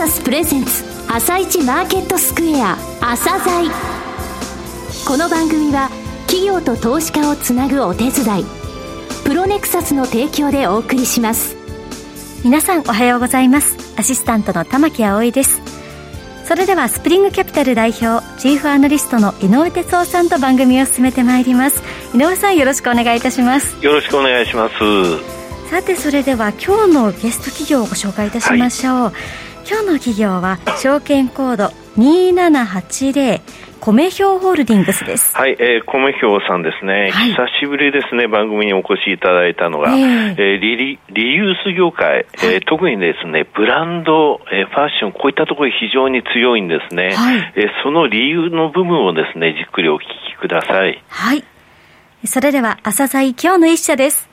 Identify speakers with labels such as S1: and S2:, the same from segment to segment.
S1: サスプレゼンツ朝一マーケットスクエア朝鮮この番組は企業と投資家をつなぐお手伝いプロネクサスの提供でお送りします。
S2: 皆さんおはようございます。アシスタントの玉木葵です。それではスプリングキャピタル代表チーフアナリストの井上哲夫さんと番組を進めてまいります。井上さんよろしくお願いいたします。
S3: よろしくお願いします。
S2: さてそれでは今日のゲスト企業をご紹介いたしましょう、はい、今日の企業は証券コード2780米兵ホールディングスです。
S3: はい、えー、米兵さんですね、はい、久しぶりですね、番組にお越しいただいたのが、えー、えー、リリユース業界、はい、えー、特にですね、ブランド、えー、ファッション、こういったところ非常に強いんですね。はい、えー、その理由の部分をですね、じっくりお聞きください。
S2: はい。それでは、朝鮮今日の一社です。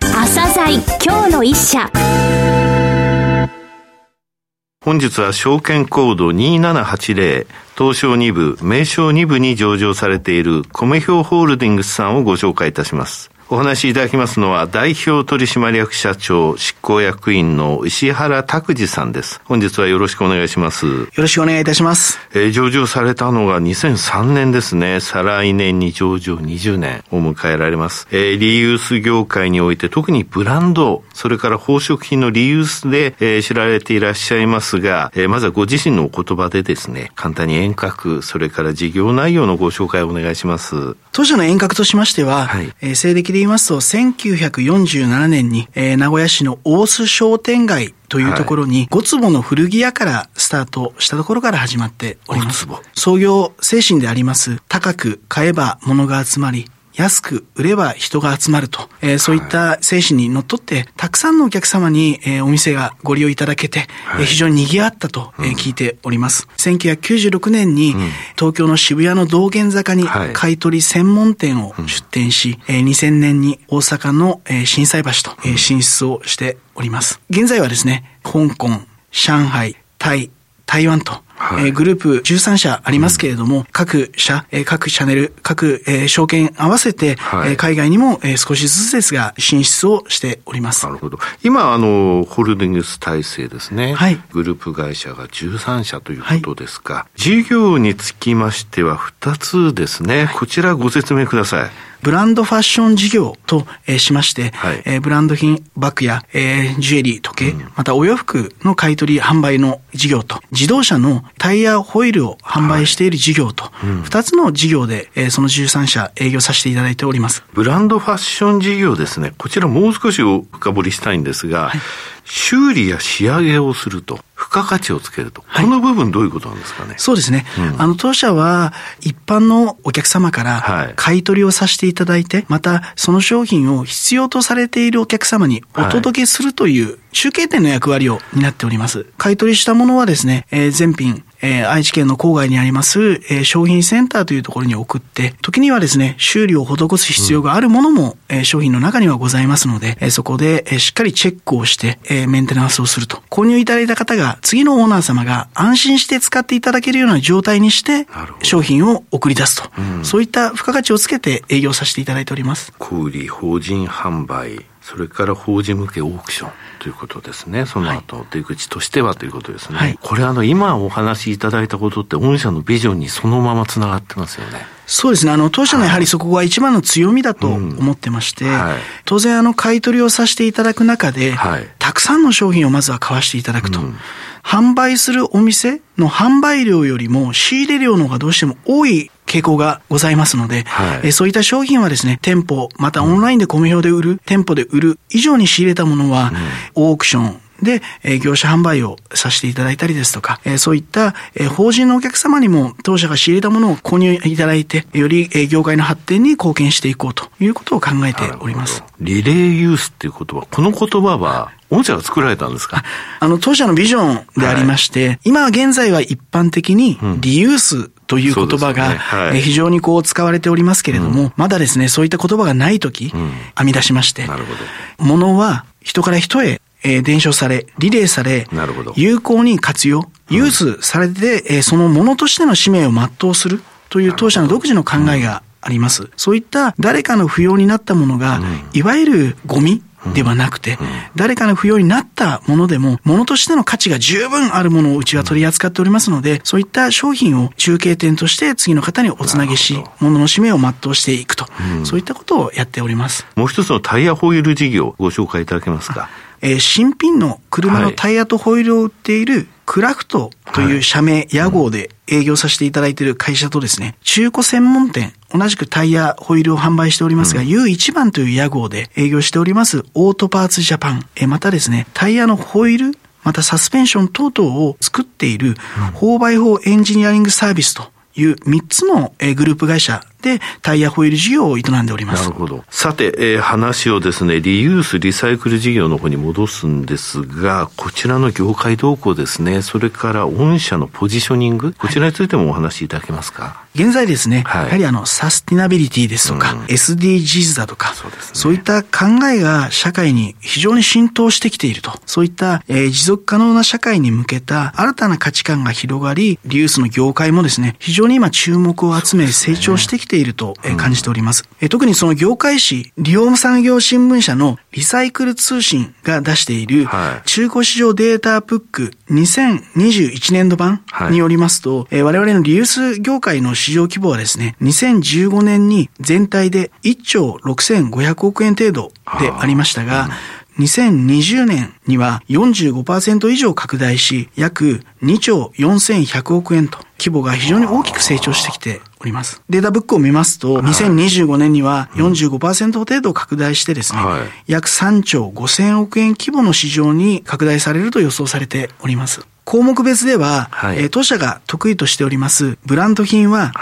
S1: 朝鮮今日の一社。
S3: 本日は証券コード2780東証2部、名称2部に上場されている米表ホールディングスさんをご紹介いたします。お話しいただきますのは、代表取締役社長執行役員の石原拓司さんです。本日はよろしくお願いします。よ
S4: ろしくお願いいたします。
S3: えー、上場されたのが2003年ですね。再来年に上場20年を迎えられます。えー、リユース業界において特にブランド、それから宝飾品のリユースで、えー、知られていらっしゃいますが、えー、まずはご自身のお言葉でですね、簡単に遠隔、それから事業内容のご紹介をお願いします。
S4: 当社の遠隔としましては、はい、えー、西暦で言いますと、1947年に、えー、名古屋市の大須商店街というところに、5坪の古着屋からスタートしたところから始まっております。創業精神であります、高く買えば物が集まり、安く売れば人が集まると、えー、そういった精神にのっとって、たくさんのお客様に、えー、お店がご利用いただけて、はい、非常に賑わったと、えー、聞いております。1996年に、東京の渋谷の道玄坂に買い取り専門店を出店し、はい、えー、2000年に大阪の、えー、震災橋と、えー、進出をしております。現在はですね、香港、上海、タイ、台湾と、はい、えー、グループ13社ありますけれども、うん、各社、えー、各チャンネル、各、えー、証券合わせて、はい、えー、海外にも、えー、少しずつですが進出をしております。
S3: なるほど。今、あの、ホールディングス体制ですね。はい。グループ会社が13社ということですが、はい、事業につきましては2つですね。こちらご説明ください。
S4: ブランドファッション事業と、えー、しまして、はい、えー、ブランド品、バッグや、えー、ジュエリー、時計、うん、またお洋服の買取販売の事業と、自動車のタイヤホイールを販売している事業と、二、はい、つの事業で、えー、その13社営業させていただいております。
S3: ブランドファッション事業ですね。こちらもう少し深掘りしたいんですが、はい。修理や仕上げをすると、付加価値をつけると、はい、この部分どういうことなんですかね？
S4: そうですね。うん、あの、当社は一般のお客様から買い取りをさせていただいて、はい、またその商品を必要とされているお客様にお届けするという中継点の役割を担っております。買い取りしたものはですね、えー、全品えー、愛知県の郊外にあります、えー、商品センターというところに送って、時にはですね、修理を施す必要があるものも、うん、えー、商品の中にはございますので、えー、そこで、えー、しっかりチェックをして、えー、メンテナンスをすると。購入いただいた方が、次のオーナー様が安心して使っていただけるような状態にして、商品を送り出すと。うん、そういった付加価値をつけて営業させていただいております。
S3: 小売法人販売それから法人向けオークションということですね。その後、出口としてはということですね。はい、これあの、今お話しいただいたことって、御社のビジョンにそのままつながってますよね。
S4: そうですね。あの、当社のやはりそこが一番の強みだと思ってまして、うんはい、当然あの、買い取りをさせていただく中で、はい、たくさんの商品をまずは買わしていただくと。うん。販売するお店の販売量よりも仕入れ量の方がどうしても多い傾向がございますので、はい、えそういった商品はですね、店舗、またオンラインで米表で売る、店舗で売る以上に仕入れたものは、オークション、で、え業者販売をさせていただいたりですとか、えそういった、え法人のお客様にも当社が仕入れたものを購入いただいて、より、え業界の発展に貢献していこうということを考えております。
S3: リレーユースっていう言葉、この言葉は、御社が作られたんですか？
S4: あの、当社のビジョンでありまして、はい、今現在は一般的にリユースという言葉が、ね。はい、非常にこう使われておりますけれども、うん、まだですね、そういった言葉がないとき、うん、編み出しまして、なるほど。物は人から人へえー、伝承され、リレーされ、有効に活用、ユースされて、えー、そのものとしての使命を全うするという当社の独自の考えがあります。そういった誰かの不要になったものが、いわゆるゴミではなくて、誰かの不要になったものでも、物としての価値が十分あるものをうちは取り扱っておりますので、そういった商品を中継点として次の方におつなげし、物の使命を全うしていくと、そういったことをやっております。
S3: もう一つのタイヤホイール事業、ご紹介いただけますか。
S4: えー、新品の車のタイヤとホイールを売っているクラフトという社名、屋号で営業させていただいている会社とですね、中古専門店、同じくタイヤ、ホイールを販売しておりますが、うん、U1 番という屋号で営業しておりますオートパーツジャパン、えまたですね、タイヤのホイール、またサスペンション等々を作っている、4 x 4エンジニアリングサービスという3つのグループ会社でタイヤホイール事業を営んでおります。
S3: なるほど。さて、えー、話をですね、リユース、リサイクル事業の方に戻すんですが、こちらの業界動向ですね、それから御社のポジショニング、こちらについてもお話しいただけますか？
S4: 現在ですね、はい、やはりあの、サスティナビリティですとか、うん、SDGs だとか、そう、ね,、そういった考えが社会に非常に浸透してきていると。そういった、えー、持続可能な社会に向けた新たな価値観が広がり、リユースの業界もですね、非常に今注目を集め成長してきていると感じております。うん、特にその業界誌、リオム産業新聞社のリサイクル通信が出している、中古市場データブック2021年度版によりますと、はい、我々のリユース業界の市場規模はですね、2015年に全体で1兆6500億円程度であ。りましたが、2020年には45%以上拡大し、約2兆4100億円と規模が非常に大きく成長してきております。データブックを見ますと、2025年には45%程度拡大してですね、約3兆5000億円規模の市場に拡大されると予想されております。項目別では、はい、当社が得意としておりますブランド品は、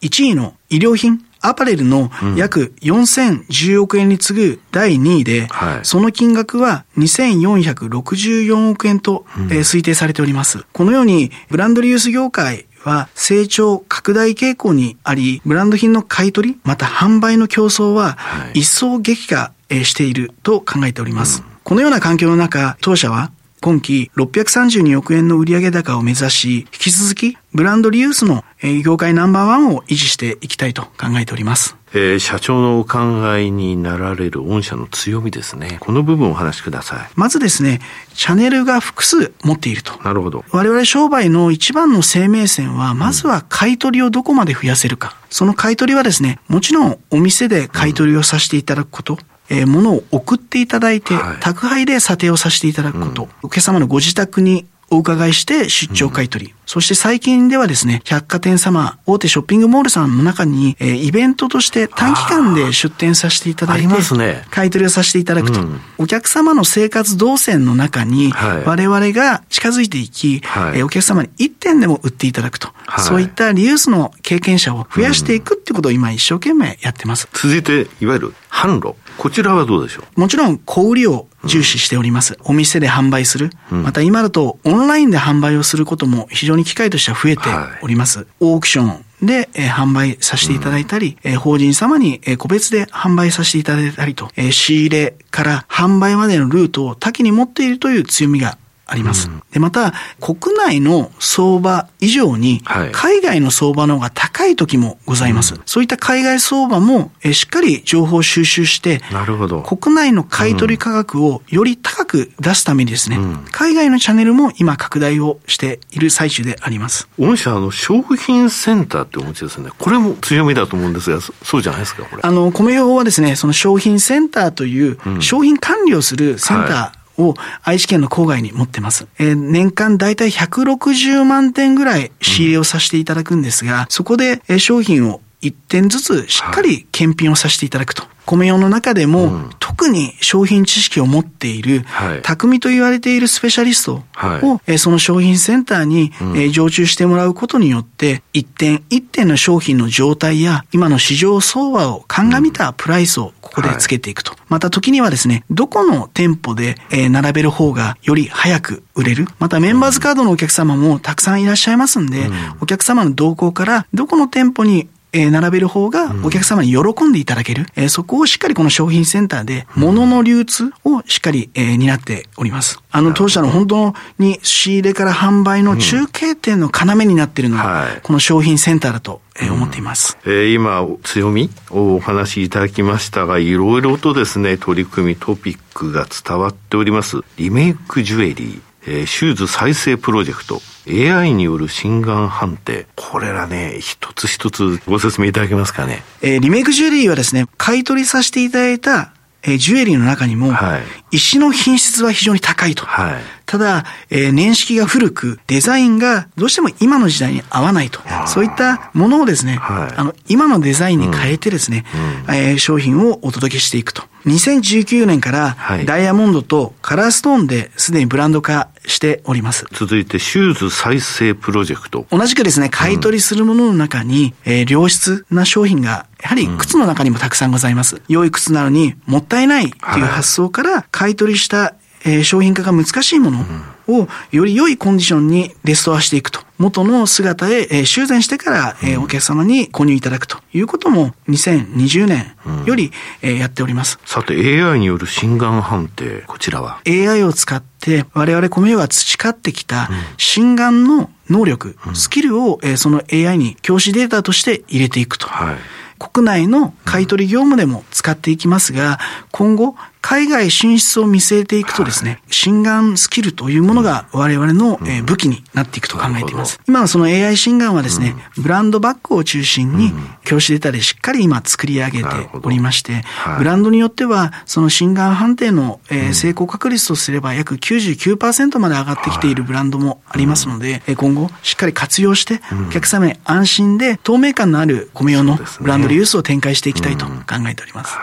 S4: 1位の医療品、アパレルの約4010億円に次ぐ第2位で、はい、その金額は2464億円と、えー、推定されております。このように、ブランドリユース業界は成長拡大傾向にあり、ブランド品の買い取り、また販売の競争は一層激化していると考えております。このような環境の中、当社は今期632億円の売上高を目指し、引き続きブランドリユースの業界ナンバーワンを維持していきたいと考えております。
S3: えー、社長のお考えになられる御社の強みですね。この部分をお話しください。
S4: まずですね、チャンネルが複数持っていると。
S3: なるほど。
S4: 我々商売の一番の生命線は、まずは買い取りをどこまで増やせるか。うん、その買い取りはですね、もちろんお店で買い取りをさせていただくこと。うんえー、物を送っていただいて、はい、宅配で査定をさせていただくこと、うん、お客様のご自宅にお伺いして出張買取、うん、そして最近ではですね、百貨店様、大手ショッピングモールさんの中に、えー、イベントとして短期間で出店させていただいて、ね、買取をさせていただくと、うん、お客様の生活動線の中に、我々が近づいていき、はい、えー、お客様に1点でも売っていただくと、はい、そういったリユースの経験者を増やしていくってことを今一生懸命やってます。
S3: 続いて、いわゆる販路。こちらはどうでしょ
S4: う？もちろん小売りを重視しております。お店で販売する。また今だとオンラインで販売をすることも非常に機会としては増えております。オークションで、えー、販売させていただいたり、うん、えー、法人様に、えー、個別で販売させていただいたりと、えー、仕入れから販売までのルートを多岐に持っているという強みがあります。うん、で、また、国内の相場以上に、海外の相場の方が高い時もございます。そういった海外相場も、えしっかり情報収集して、なるほど。国内の買取価格をより高く出すためにですね、うん、海外のチャンネルも今拡大をしている最中であります。
S3: 御社、あの、商品センターってお持ちですね。これも強みだと思うんですが、そうじゃないですか、これ。
S4: あの、米用はですね、その商品センターという、商品管理をするセンター、はいを愛知県の郊外に持ってます。えー、年間だいたい160万点ぐらい仕入れをさせていただくんですが、そこで商品を1点ずつしっかり検品をさせていただくと。米用の中でも、うん、特に商品知識を持っている、はい、匠と言われているスペシャリストを、はい、その商品センターに、うん、え常駐してもらうことによって、一点一点の商品の状態や、今の市場相場を鑑みたプライスをここでつけていくと。はい、また時にはですね、どこの店舗で、え並べる方がより早く売れる。またメンバーズカードのお客様もたくさんいらっしゃいますんで、うん、お客様の動向から、どこの店舗にえー、並べる方がお客様に喜んでいただける、えー、そこをしっかりこの商品センターで、物の流通をしっかり、えー、担っております。あの、当社の本当に仕入れから販売の中継点の要になっているのが、この商品センターだとえー、思っています。
S3: えー、今、強みをお話しいただきましたが、いろいろとですね、取り組み、トピックが伝わっております。リメイクジュエリー。えー、シューズ再生プロジェクト、AI による心眼判定。これらね、一つ一つご説明いただけますかね。
S4: えー、リメイクジュエリーはですね、買い取りさせていただいたえー、ジュエリーの中にも、はい、石の品質は非常に高いと。はい、ただ、えー、年式が古く、デザインがどうしても今の時代に合わないと。そういったものをですね、はい、あの、今のデザインに変えてですね、うん、えー、商品をお届けしていくと。2019年からダイヤモンドとカラーストーンですでにブランド化しております。
S3: 続いてシューズ再生プロジェクト。
S4: 同じくですね、買い取りするものの中に、うん、えー、良質な商品がやはり靴の中にもたくさんございます。うん、良い靴なのにもったいないという発想から買い取りした、えー、商品化が難しいものをより良いコンディションにレストアしていくと。元の姿へ、えー、修繕してから、えー、お客様に購入いただくということも2020年より、うん、えー、やっております。
S3: さて AI による心眼判定、こちらは
S4: ?AI を使って我々米が培ってきた心眼の能力、うん、スキルを、えー、その AI に教師データとして入れていくと。はい国内の買取業務でも使っていきますが、今後、海外進出を見据えていくとですね、心眼スキルというものが我々の武器になっていくと考えています。今はその AI 心眼はですね、ブランドバッグを中心に教師データでしっかり今作り上げておりまして、ブランドによってはその心眼判定の成功確率とすれば約99%まで上がってきているブランドもありますので、今後しっかり活用してお客様に安心で透明感のある米用のブランドリユースを展開していきたいと考えております。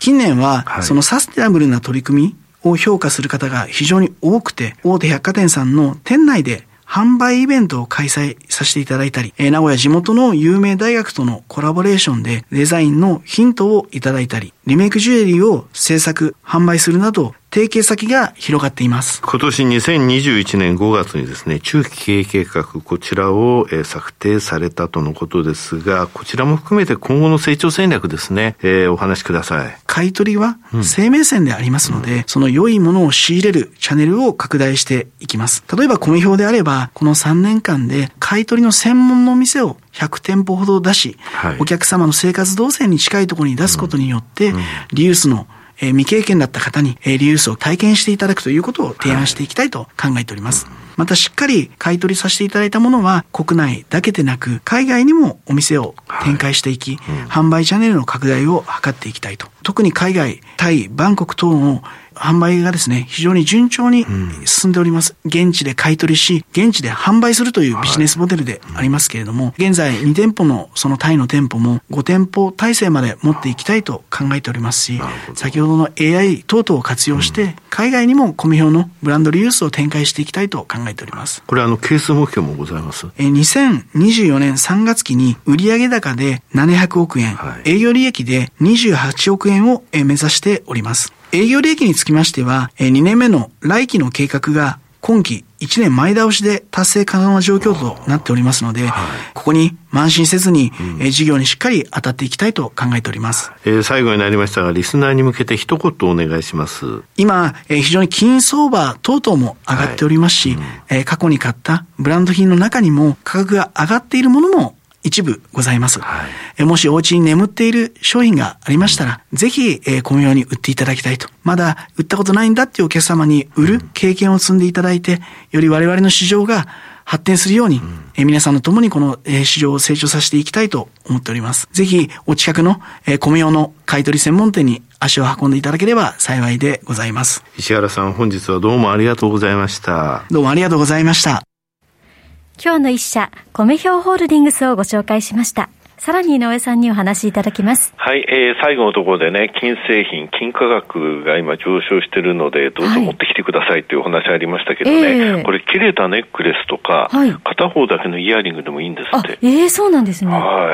S4: 近年は、そのサステナブルな取り組みを評価する方が非常に多くて、大手百貨店さんの店内で販売イベントを開催させていただいたり、名古屋地元の有名大学とのコラボレーションでデザインのヒントをいただいたり、リメイクジュエリーを制作、販売するなど、提携先が広がっています。
S3: 今年2021年5月にですね、中期経営計画、こちらを、え策定されたとのことですが、こちらも含めて今後の成長戦略ですね、えー、お話しください。
S4: 買い取りは生命線でありますので、うん、その良いものを仕入れるチャンネルを拡大していきます。例えば、米表であれば、この3年間で買い取りの専門の店を100店舗ほど出し、はい、お客様の生活動線に近いところに出すことによって、リユースのえ未経験だった方に、えリユースを体験していただくということを提案していきたいと考えております。はい、またしっかり買い取りさせていただいたものは国内だけでなく海外にもお店を展開していき、販売チャンネルの拡大を図っていきたいと。特に海外、タイ、バンコク等の販売がですね、非常に順調に進んでおります。現地で買い取りし、現地で販売するというビジネスモデルでありますけれども、現在2店舗のそのタイの店舗も5店舗体制まで持っていきたいと考えておりますし、先ほどの AI 等々を活用して、海外にも米表のブランドリユースを展開していきたいと考えております。
S3: これあの、係数目標もございます？
S4: え2024年3月期に売上高で700億円、はい、営業利益で28億円を目指しております。営業利益につきましては、2年目の来期の計画が今期1年前倒しで達成可能な状況となっておりますので、はい、ここに慢心せずに、うん、事業にしっかり当たっていきたいと考えております。
S3: えー、最後になりましたが、リスナーに向けて一言お願いします。
S4: 今、えー、非常に金相場等々も上がっておりますし、はいうん、えー、過去に買ったブランド品の中にも価格が上がっているものも一部ございます。はい、もしお家に眠っている商品がありましたら、ぜひ、えー、このように売っていただきたいと。まだ売ったことないんだっていうお客様に売る経験を積んでいただいて、より我々の市場が発展するように、うん、えー、皆さんの共にこの、えー、市場を成長させていきたいと思っております。ぜひ、お近くの、えー、米用の買取専門店に足を運んでいただければ幸いでございます。
S3: 石原さん、本日はどうもありがとうございました。
S4: どうもありがとうございました。
S2: 今日の一社、米表ホールディングスをご紹介しました。さらに井上さんにお話しいただきます。
S5: はい、えー、最後のところでね、金製品、金価格が今上昇しているので、どうぞ持ってきてくださいというお話ありましたけどね、はいえー、これ切れたネックレスとか、はい、片方だけのイヤリングでもいいんですって。
S2: ええー、そうなんですね。
S5: は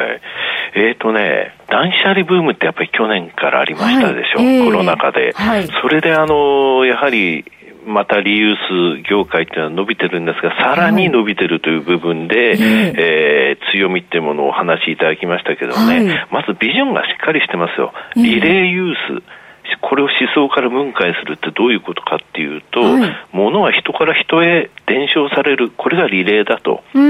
S5: い。えっ、ー、とね、断捨離ブームってやっぱり去年からありましたでしょ、はいえー、コロナ禍で。はい、それであの、やはり、またリユース業界っていうのは伸びてるんですが、さらに伸びてるという部分で、はい、えー、強みっていうものをお話しいただきましたけどね、はい、まずビジョンがしっかりしてますよ。リレーユース。これを思想から分解するってどういうことかっていうと、はい、物は人から人へ伝承される、これがリレーだと。で、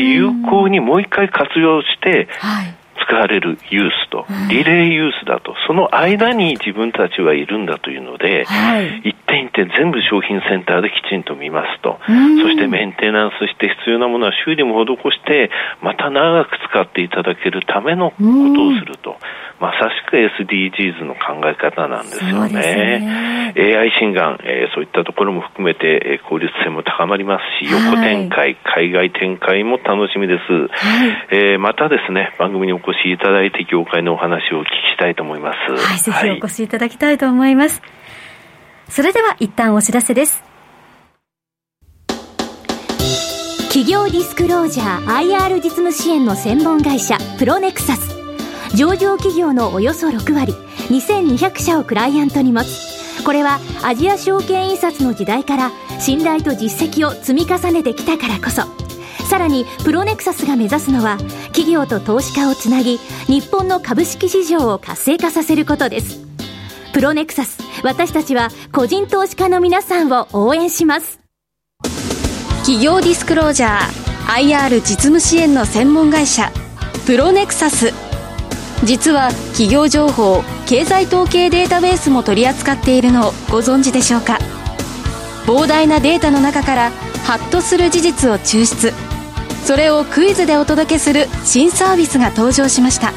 S5: 有効にもう一回活用して、はい使われるユースと、リレーユースだと、その間に自分たちはいるんだというので、はい、一点一点全部商品センターできちんと見ますと、そしてメンテナンスして必要なものは修理も施して、また長く使っていただけるためのことをすると。まさしく SDGs の考え方なんですよね。ね。AI 診断、えー、そういったところも含めて、えー、効率性も高まりますし、横展開、はい、海外展開も楽しみです。はい、えー、またですね、番組にお越しいただいて業界のお話をお聞きしたいと思います。
S2: はい、ぜひお越しいただきたいと思います。はい、それでは一旦お知らせです。
S1: 企業ディスクロージャー IR 実務支援の専門会社プロネクサス上場企業のおよそ6割2200社をクライアントに持つこれはアジア証券印刷の時代から信頼と実績を積み重ねてきたからこそさらにプロネクサスが目指すのは企業と投資家をつなぎ日本の株式市場を活性化させることです。プロネクサス私たちは個人投資家の皆さんを応援します。
S6: 企業ディスクロージャー IR 実務支援の専門会社プロネクサス。実は企業情報経済統計データベースも取り扱っているのをご存知でしょうか？膨大なデータの中からハッとする事実を抽出。それをクイズでお届けする新サービスが登場しました。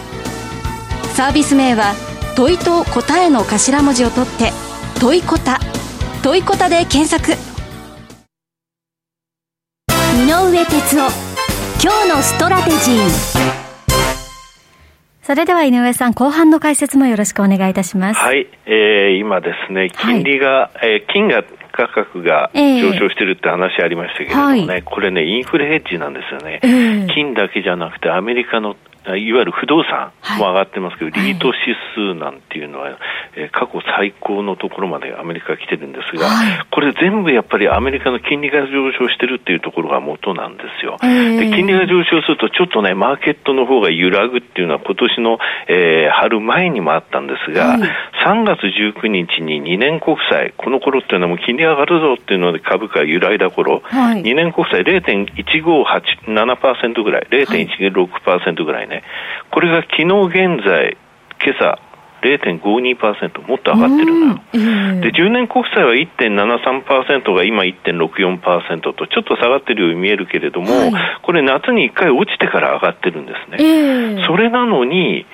S6: サービス名は問いと答えの頭文字を取って問いこた問いこたで検索。
S1: 井上哲夫今日のストラテジー。
S2: それでは井上さん、後半の解説もよろしくお願いいたします。
S5: はい、えー、今ですね、金利が、はい、えー、金が価格が上昇してるって話ありましたけれどもね、えーはい、これね、インフレヘッジなんですよね、えー、金だけじゃなくて、アメリカのいわゆる不動産も上がってますけど、はい、リート指数なんていうのは、えー、過去最高のところまでアメリカが来てるんですが、はい、これ全部やっぱりアメリカの金利が上昇してるっていうところが元なんですよ。えー、で金利が上昇すると、ちょっとね、マーケットの方が揺らぐっていうのは今年の、えー、春前にもあったんですが、はい、3月19日に2年国債、この頃っていうのはもう金利上がるぞっていうので株価が揺らいだ頃、はい、2年国債0.158%ぐらい、0.166%ぐらいね、これが昨日現在、今朝、0.52%もっと上がってるな、うん、で10年国債は1.73%が今1.64%とちょっと下がってるように見えるけれども、はい、これ夏に1回落ちてから上がってるんですね、えー、それなのに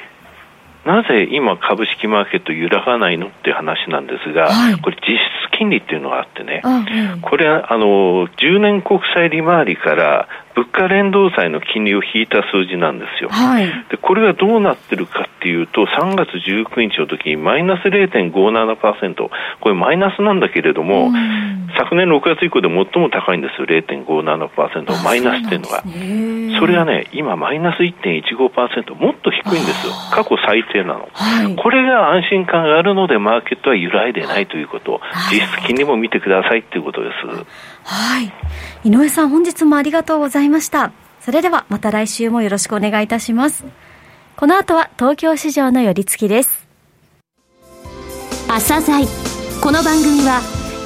S5: なぜ今株式マーケット揺らがないのっていう話なんですが、はい、これ実質金利っていうのがあってね、うん、これはあの10年国債利回りから物価連動債の金利を引いた数字なんですよ。はい、でこれがどうなってるかっていうと、3月19日の時にマイナス0.57%、これマイナスなんだけれども、昨年6月以降で最も高いんですよ、0.57%、マイナスっていうのが。それはね、今マイナス1.15%、もっと低いんですよ。過去最低なの。はい、これが安心感があるので、マーケットは揺らいでないということ、実質金利も見てくださいっていうことです。
S2: はい。井上さん、本日もありがとうございました。それではまた来週もよろしくお願いいたします。この後は東京市場の寄り付きです。
S1: 朝鮮この番組は